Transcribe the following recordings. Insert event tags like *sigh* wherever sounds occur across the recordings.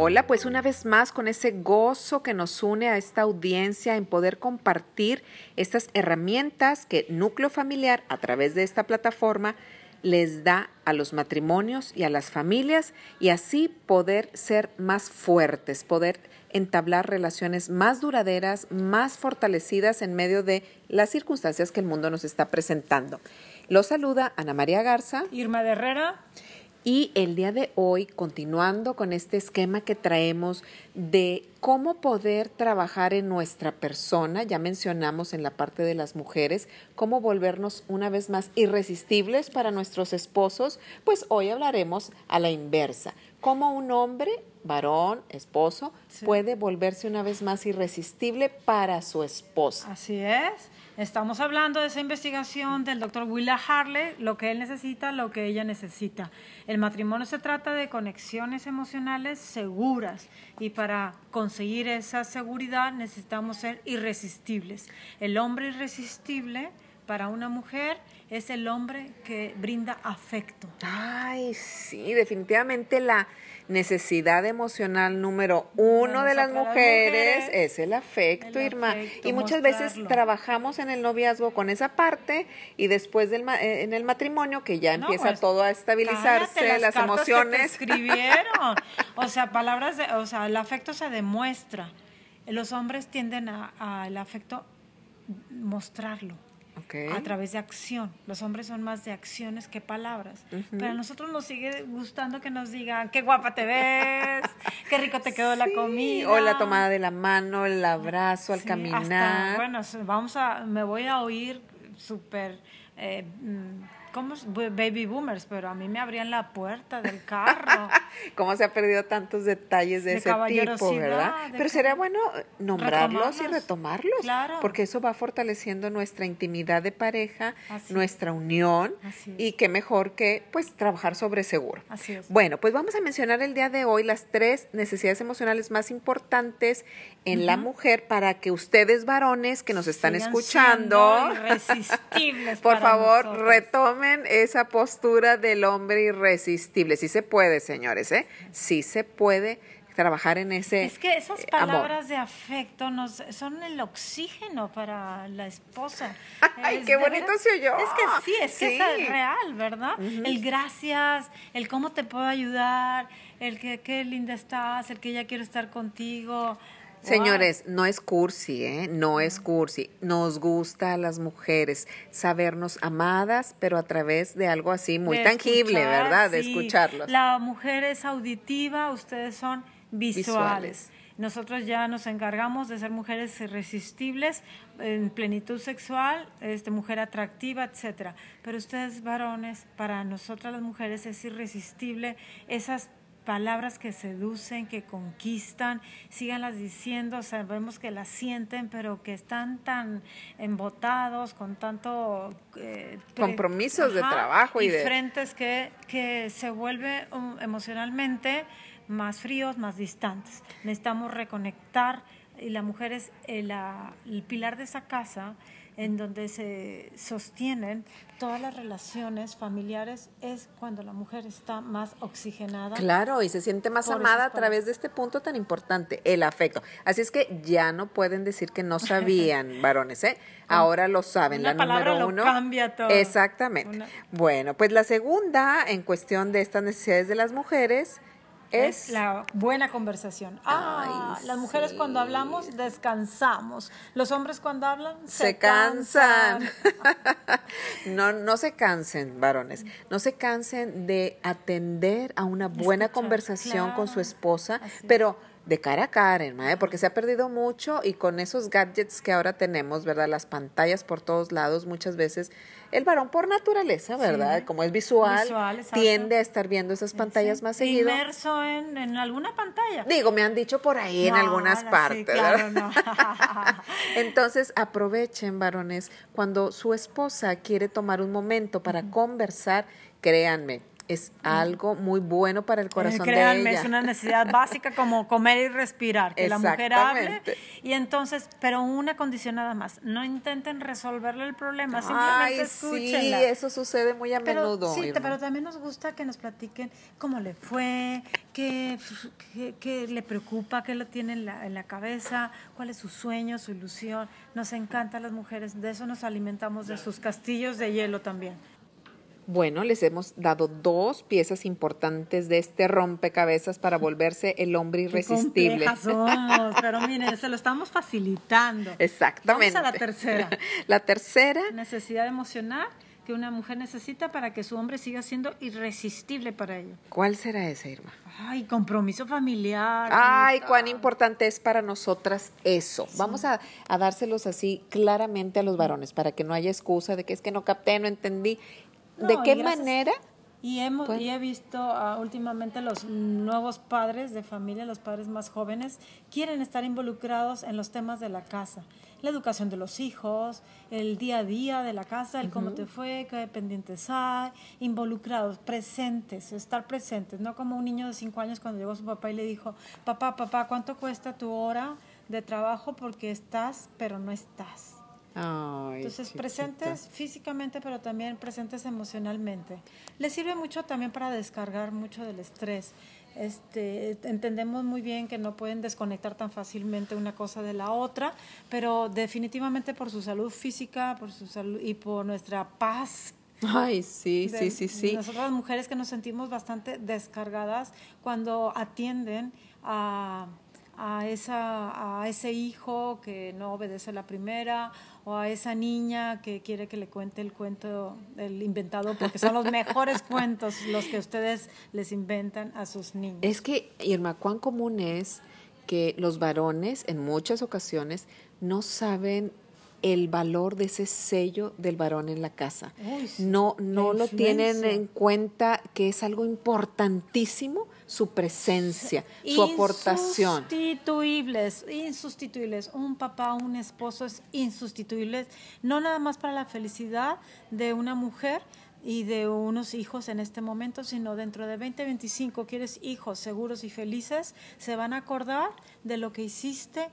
Hola, pues una vez más con ese gozo que nos une a esta audiencia en poder compartir estas herramientas que Núcleo Familiar a través de esta plataforma les da a los matrimonios y a las familias y así poder ser más fuertes, poder entablar relaciones más duraderas, más fortalecidas en medio de las circunstancias que el mundo nos está presentando. Los saluda Ana María Garza. Irma de Herrera. Y el día de hoy, continuando con este esquema que traemos de cómo poder trabajar en nuestra persona, ya mencionamos en la parte de las mujeres, cómo volvernos una vez más irresistibles para nuestros esposos, pues hoy hablaremos a la inversa, cómo un hombre, varón, esposo, puede volverse una vez más irresistible para su esposa. Así es. Estamos hablando de esa investigación del doctor Willa Harley, lo que él necesita, lo que ella necesita. El matrimonio se trata de conexiones emocionales seguras y para conseguir esa seguridad necesitamos ser irresistibles. El hombre irresistible para una mujer es el hombre que brinda afecto. Ay, sí, definitivamente la necesidad emocional número uno de las mujeres, es el afecto, Irma. y muchas veces trabajamos en el noviazgo con esa parte y después del eh, en el matrimonio que ya empieza pues, todo a estabilizarse, las, emociones. escribieron. *laughs* o sea, palabras, de, o sea, el afecto se demuestra. Los hombres tienden al afecto mostrarlo a través de acción. Los hombres son más de acciones que palabras. Pero a nosotros nos sigue gustando que nos digan, qué guapa te ves, qué rico te quedó la comida. O la tomada de la mano, el abrazo al caminar. bueno, vamos a, me voy a oír súper... Eh, mm, ¿cómo baby boomers? Pero a mí me abrían la puerta del carro. *laughs* ¿Cómo se ha perdido tantos detalles de, ese tipo, verdad? Pero sería bueno nombrarlos y retomarlos, porque eso va fortaleciendo nuestra intimidad de pareja, nuestra unión y qué mejor que pues trabajar sobre seguro. Así es. Bueno, pues vamos a mencionar el día de hoy las tres necesidades emocionales más importantes en la mujer para que ustedes varones que nos están escuchando, *laughs* por favor, retomen esa postura del hombre irresistible. Sí se puede, señores, ¿eh? Sí se puede trabajar en ese Es que esas palabras de afecto nos, son el oxígeno para la esposa. *laughs* Ay, qué bonito se oyó. Es que sí, es que es real, ¿verdad? El gracias, el cómo te puedo ayudar, el que qué linda estás, el que ya quiero estar contigo. Señores, no es cursi, ¿eh? No es cursi. Nos gusta a las mujeres sabernos amadas, pero a través de algo así muy tangible, ¿verdad? De escucharlos. La mujer es auditiva, ustedes son visuales. Nosotros ya nos encargamos de ser mujeres irresistibles en plenitud sexual, este, mujer atractiva, etcétera. Pero ustedes varones, para nosotras las mujeres es irresistible esas palabras que seducen, que conquistan, síganlas diciendo, sabemos que las sienten, pero que están tan embotados, con tanto... Eh, Compromisos de trabajo y, de... frentes que, que se vuelve um, emocionalmente más fríos, más distantes. Necesitamos reconectar y la mujer es el, el pilar de esa casa en donde se sostienen todas las relaciones familiares es cuando la mujer está más oxigenada. Claro, y se siente más amada a través de este punto tan importante, el afecto. Así es que ya no pueden decir que no *laughs* sabían, varones, ¿eh? Ahora lo saben, la número uno. cambia todo. Exactamente. Bueno, pues la segunda en cuestión de estas necesidades de las mujeres es, la buena conversación. Ah, las mujeres cuando hablamos descansamos. Los hombres cuando hablan se, cansan. *laughs* no, no se cansen, varones. No se cansen de atender a una buena conversación con su esposa, pero de cara a cara, porque se ha perdido mucho y con esos gadgets que ahora tenemos, ¿verdad? Las pantallas por todos lados, muchas veces el varón por naturaleza, ¿verdad? Como es visual, tiende a estar viendo esas pantallas más seguido. Inmerso en, en, alguna pantalla. Digo, me han dicho por ahí en algunas partes. claro, no. *laughs* Entonces, aprovechen, varones, cuando su esposa quiere tomar un momento para conversar, créanme, es algo muy bueno para el corazón de ella. es una necesidad básica como comer y respirar, que la mujer hable. Y entonces, pero una condición nada más, no intenten resolverle el problema, simplemente escúchenla. Sí, eso sucede muy a menudo. Sí, pero también nos gusta que nos platiquen cómo le fue, qué, qué, le preocupa, qué lo tiene en la, en la cabeza, cuál es su sueño, su ilusión. Nos encanta las mujeres, de eso nos alimentamos, de sus castillos de hielo también. Bueno, les hemos dado dos piezas importantes de este rompecabezas para *laughs* volverse el hombre irresistible. Qué somos, pero miren, se lo estamos facilitando. Exactamente. Vamos a la tercera. *laughs* La tercera. Necesidad emocional que una mujer necesita para que su hombre siga siendo irresistible para ella. ¿Cuál será esa, Irma? Ay, compromiso familiar. Ay, cuán importante es para nosotras eso. Vamos a, a, dárselos así claramente a los varones para que no haya excusa de que es que no capté, no entendí. ¿De qué manera? Y, hemos, y he visto uh, últimamente los nuevos padres de familia, los padres más jóvenes, quieren estar involucrados en los temas de la casa. La educación de los hijos, el día a día de la casa, el cómo te fue, qué pendientes hay, involucrados, presentes, estar presentes, no como un niño de cinco años cuando llegó su papá y le dijo, papá, papá, ¿cuánto cuesta tu hora de trabajo porque estás, pero no estás? Entonces, presentes físicamente, pero también presentes emocionalmente. Les sirve mucho también para descargar mucho del estrés. Este, entendemos muy bien que no pueden desconectar tan fácilmente una cosa de la otra, pero definitivamente por su salud física, por su salud y por nuestra paz Ay, sí, sí, sí, sí. Nosotras mujeres que nos sentimos bastante descargadas cuando atienden a, a, esa, a ese hijo que no obedece la primera o a esa niña que quiere que le cuente el cuento del inventado, porque son los *laughs* mejores cuentos los que ustedes les inventan a sus niños. Es que, Irma, cuán común es que los varones en muchas ocasiones no saben el valor de ese sello del varón en la casa. no no lo tienen en cuenta que es algo importantísimo su presencia, su aportación. Insustituibles, insustituibles. Un papá, un esposo es insustituible, no nada más para la felicidad de una mujer, y de unos hijos en este momento, sino dentro de 20, 25 quieres hijos seguros y felices, se van a acordar de lo que hiciste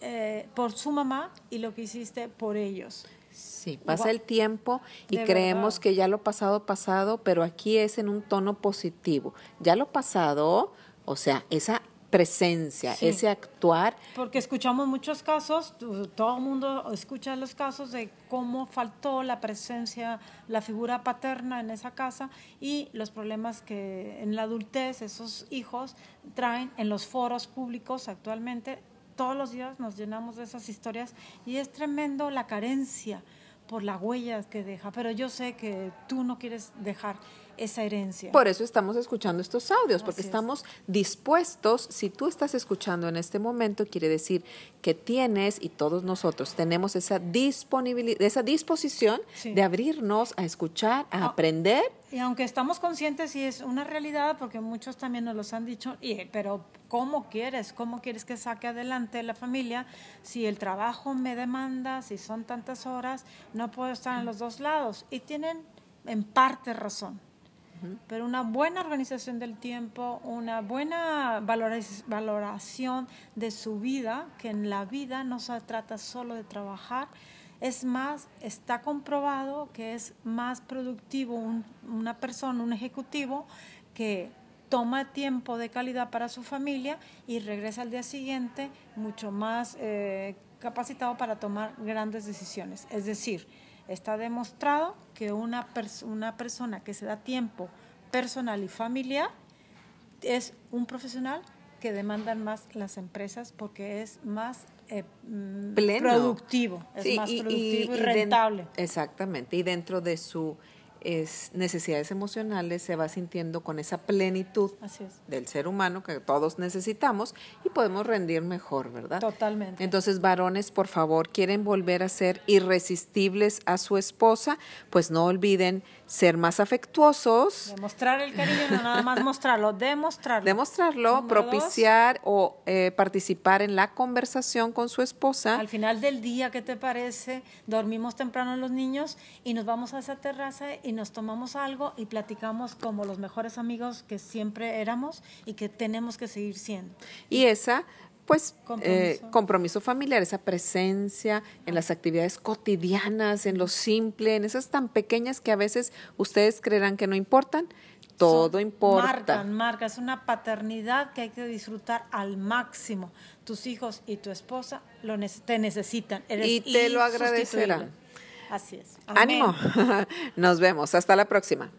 eh, por su mamá y lo que hiciste por ellos. Sí, pasa el tiempo y creemos que ya lo pasado, pasado, pero aquí es en un tono positivo. Ya lo pasado, o sea, esa presencia, ese actuar. Porque escuchamos muchos casos, todo el mundo escucha los casos de cómo faltó la presencia, la figura paterna en esa casa y los problemas que en la adultez esos hijos traen en los foros públicos actualmente todos los días nos llenamos de esas historias y es tremendo la carencia por la huella que deja, pero yo sé que tú no quieres dejar esa herencia. Por eso estamos escuchando estos audios, porque estamos dispuestos, si tú estás escuchando en este momento, quiere decir que tienes y todos nosotros tenemos esa disponibilidad, esa disposición de abrirnos a escuchar, a ah, aprender. Y aunque estamos conscientes y es una realidad, porque muchos también nos los han dicho, y, pero ¿cómo quieres? ¿Cómo quieres que saque adelante la familia si el trabajo me demanda, si son tantas horas, no puedo estar en los dos lados? Y tienen en parte razón pero una buena organización del tiempo, una buena valoración de su vida, que en la vida no se trata solo de trabajar, es más, está comprobado que es más productivo una persona, un ejecutivo, que toma tiempo de calidad para su familia y regresa al día siguiente mucho más eh, capacitado para tomar grandes decisiones. Es decir, está demostrado que una, una persona que se da tiempo personal y familiar es un profesional que demandan más las empresas porque es más eh, mm, productivo, es más productivo y, rentable. exactamente, y dentro de su es, necesidades emocionales se va sintiendo con esa plenitud del ser humano que todos necesitamos y podemos rendir mejor, ¿verdad? Totalmente. Entonces, varones, por favor, quieren volver a ser irresistibles a su esposa, pues no olviden ser más afectuosos. Demostrar el cariño, no nada más mostrarlo, demostrarlo. Demostrarlo, propiciar o eh, participar en la conversación con su esposa. Al final del día, ¿qué te parece? Dormimos temprano los niños y nos vamos a esa terraza y nos tomamos algo y platicamos como los mejores amigos que siempre éramos y que tenemos que seguir siendo. Y esa pues eh, compromiso. familiar, esa presencia en las actividades cotidianas, en lo simple, en esas tan pequeñas que a veces ustedes creerán que no importan, todo importa. Marcan, marca, es una paternidad que hay que disfrutar al máximo. Tus hijos y tu esposa lo te necesitan. y te lo agradecerán. Así es. Ánimo. *laughs* Nos vemos. Hasta la próxima.